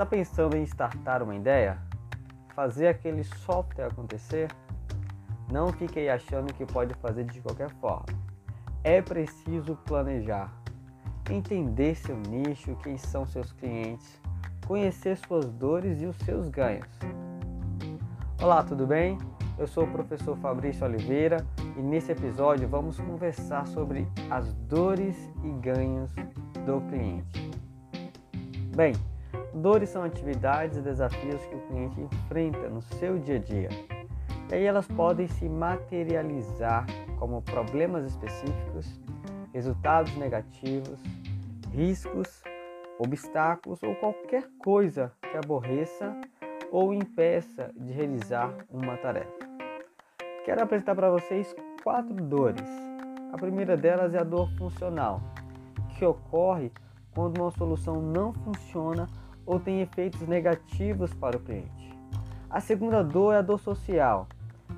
Está pensando em startar uma ideia? Fazer aquele software acontecer? Não fique aí achando que pode fazer de qualquer forma. É preciso planejar, entender seu nicho, quem são seus clientes, conhecer suas dores e os seus ganhos. Olá, tudo bem? Eu sou o professor Fabrício Oliveira e nesse episódio vamos conversar sobre as dores e ganhos do cliente. Bem, dores são atividades e desafios que o cliente enfrenta no seu dia a dia. E aí elas podem se materializar como problemas específicos, resultados negativos, riscos, obstáculos ou qualquer coisa que aborreça ou impeça de realizar uma tarefa. Quero apresentar para vocês quatro dores. A primeira delas é a dor funcional, que ocorre quando uma solução não funciona ou tem efeitos negativos para o cliente. A segunda dor é a dor social.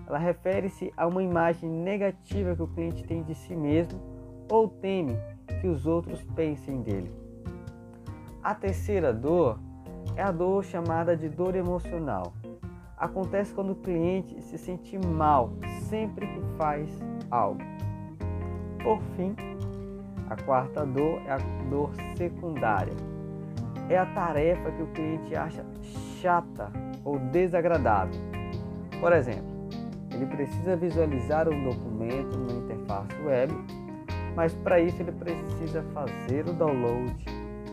Ela refere-se a uma imagem negativa que o cliente tem de si mesmo ou teme que os outros pensem dele. A terceira dor é a dor chamada de dor emocional acontece quando o cliente se sente mal sempre que faz algo. Por fim, a quarta dor é a dor secundária. É a tarefa que o cliente acha chata ou desagradável. Por exemplo, ele precisa visualizar um documento numa interface web, mas para isso ele precisa fazer o download,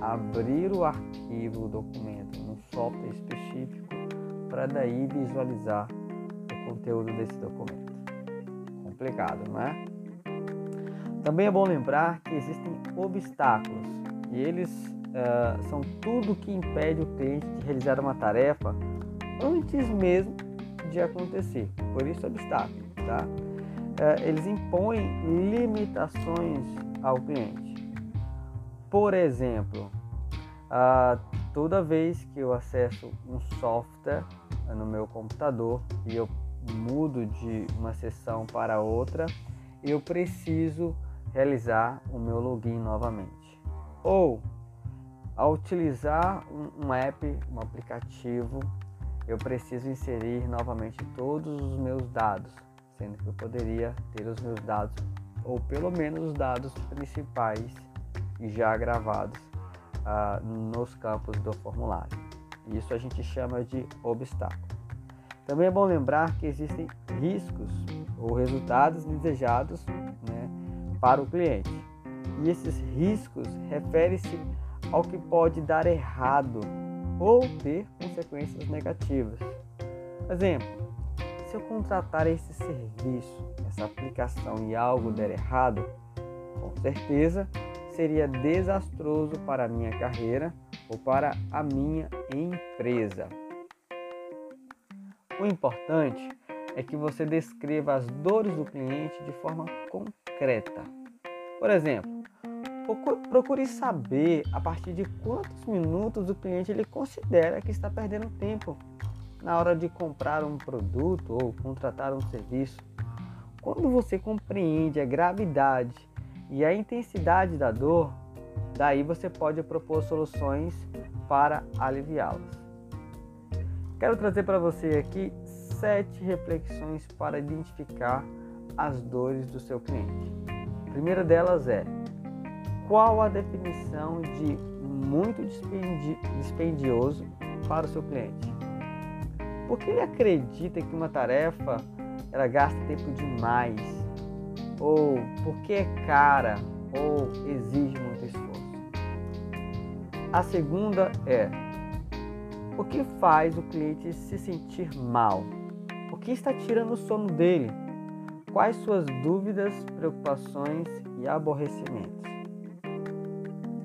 abrir o arquivo, o documento num software específico para daí visualizar o conteúdo desse documento. Complicado, não é? Também é bom lembrar que existem obstáculos e eles uh, são tudo que impede o cliente de realizar uma tarefa antes mesmo de acontecer. Por isso, obstáculo, tá? Uh, eles impõem limitações ao cliente. Por exemplo, uh, toda vez que eu acesso um software no meu computador e eu mudo de uma sessão para outra, eu preciso realizar o meu login novamente. Ou ao utilizar um, app, um aplicativo, eu preciso inserir novamente todos os meus dados, sendo que eu poderia ter os meus dados ou pelo menos os dados principais já gravados ah, nos campos do formulário. Isso a gente chama de obstáculo. Também é bom lembrar que existem riscos ou resultados desejados né, para o cliente. E esses riscos referem-se ao que pode dar errado ou ter consequências negativas. Exemplo, se eu contratar esse serviço, essa aplicação e algo der errado, com certeza seria desastroso para a minha carreira ou para a minha empresa. O importante é que você descreva as dores do cliente de forma concreta. Por exemplo, procure saber a partir de quantos minutos o cliente ele considera que está perdendo tempo na hora de comprar um produto ou contratar um serviço. Quando você compreende a gravidade e a intensidade da dor, daí você pode propor soluções para aliviá-las. Quero trazer para você aqui sete reflexões para identificar as dores do seu cliente. A primeira delas é: qual a definição de muito dispendioso para o seu cliente? Por que ele acredita que uma tarefa ela gasta tempo demais ou porque é cara ou exige muito esforço. A segunda é o que faz o cliente se sentir mal? O que está tirando o sono dele? Quais suas dúvidas, preocupações e aborrecimentos?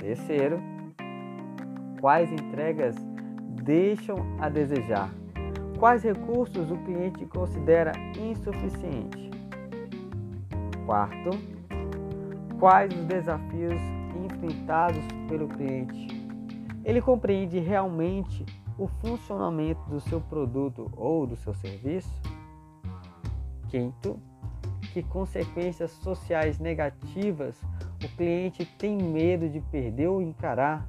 Terceiro, quais entregas deixam a desejar? Quais recursos o cliente considera insuficiente? Quarto, quais os desafios enfrentados pelo cliente? Ele compreende realmente o funcionamento do seu produto ou do seu serviço? Quinto, que consequências sociais negativas o cliente tem medo de perder ou encarar?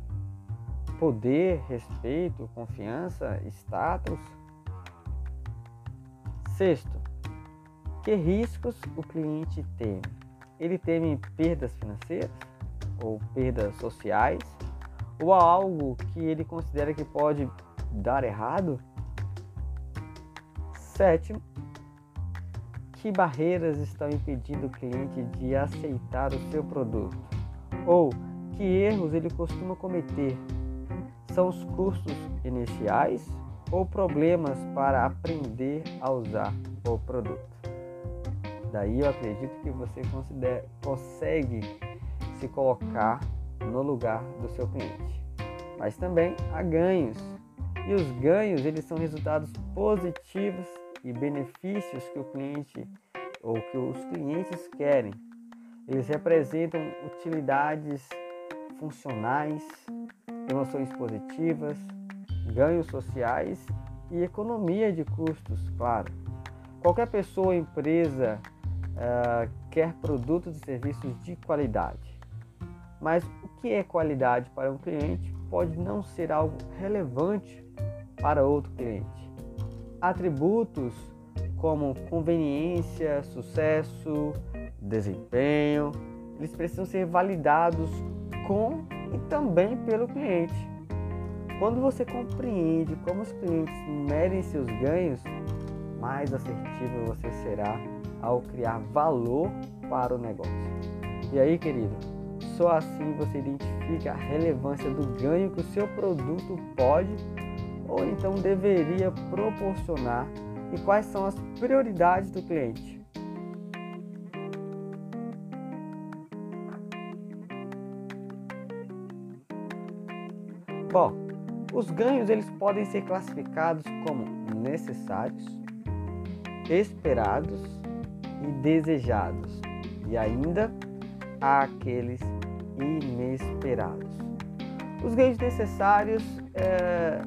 poder, respeito, confiança, status. Sexto, que riscos o cliente teme? Ele teme perdas financeiras ou perdas sociais ou algo que ele considera que pode dar errado? Sétimo, que barreiras estão impedindo o cliente de aceitar o seu produto? Ou que erros ele costuma cometer? São os custos iniciais ou problemas para aprender a usar o produto? Daí eu acredito que você consegue se colocar no lugar do seu cliente. Mas também há ganhos. E os ganhos, eles são resultados positivos e benefícios que o cliente ou que os clientes querem. Eles representam utilidades funcionais, emoções positivas, ganhos sociais e economia de custos, claro. Qualquer pessoa ou empresa uh, quer produtos e serviços de qualidade. Mas o que é qualidade para um cliente pode não ser algo relevante para outro cliente. Atributos como conveniência, sucesso, desempenho, eles precisam ser validados com e também pelo cliente. Quando você compreende como os clientes medem seus ganhos, mais assertivo você será ao criar valor para o negócio. E aí, querido, só assim você identifica a relevância do ganho que o seu produto pode ou então deveria proporcionar e quais são as prioridades do cliente. Bom, os ganhos eles podem ser classificados como necessários, esperados e desejados, e ainda há aqueles inesperados. Os ganhos necessários, é,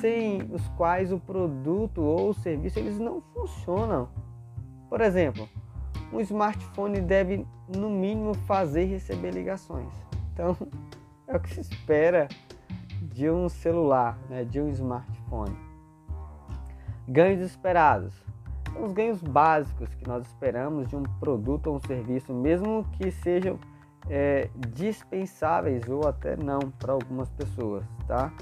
sem os quais o produto ou o serviço eles não funcionam. Por exemplo, um smartphone deve no mínimo fazer e receber ligações. Então, é o que se espera de um celular, né, de um smartphone. Ganhos esperados os ganhos básicos que nós esperamos de um produto ou um serviço, mesmo que sejam é, dispensáveis ou até não para algumas pessoas, tá?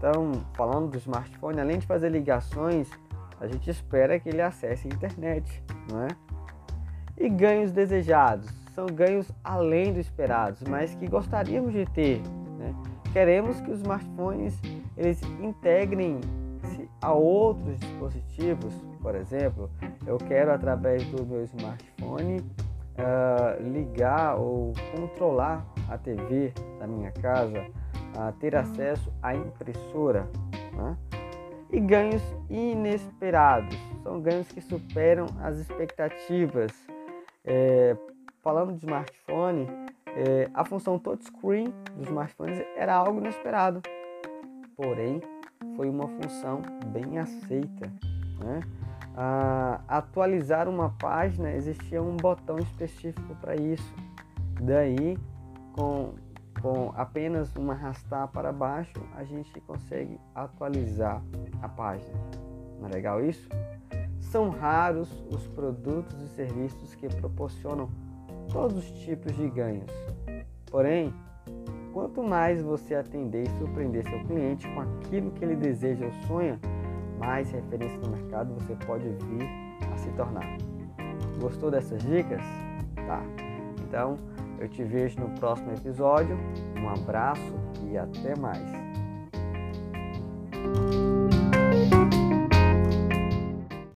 Então, falando do smartphone, além de fazer ligações, a gente espera que ele acesse a internet, não é? E ganhos desejados são ganhos além do esperados, mas que gostaríamos de ter. Né? Queremos que os smartphones eles integrem a outros dispositivos por exemplo, eu quero através do meu smartphone uh, ligar ou controlar a TV da minha casa, uh, ter acesso à impressora. Né? E ganhos inesperados, são ganhos que superam as expectativas. É, falando de smartphone, é, a função touchscreen dos smartphones era algo inesperado, porém foi uma função bem aceita. Né? a atualizar uma página, existia um botão específico para isso. Daí, com, com apenas uma arrastar para baixo, a gente consegue atualizar a página. Não é legal isso? São raros os produtos e serviços que proporcionam todos os tipos de ganhos. Porém, quanto mais você atender e surpreender seu cliente com aquilo que ele deseja ou sonha, mais referência no mercado você pode vir a se tornar. Gostou dessas dicas? Tá. Então, eu te vejo no próximo episódio. Um abraço e até mais.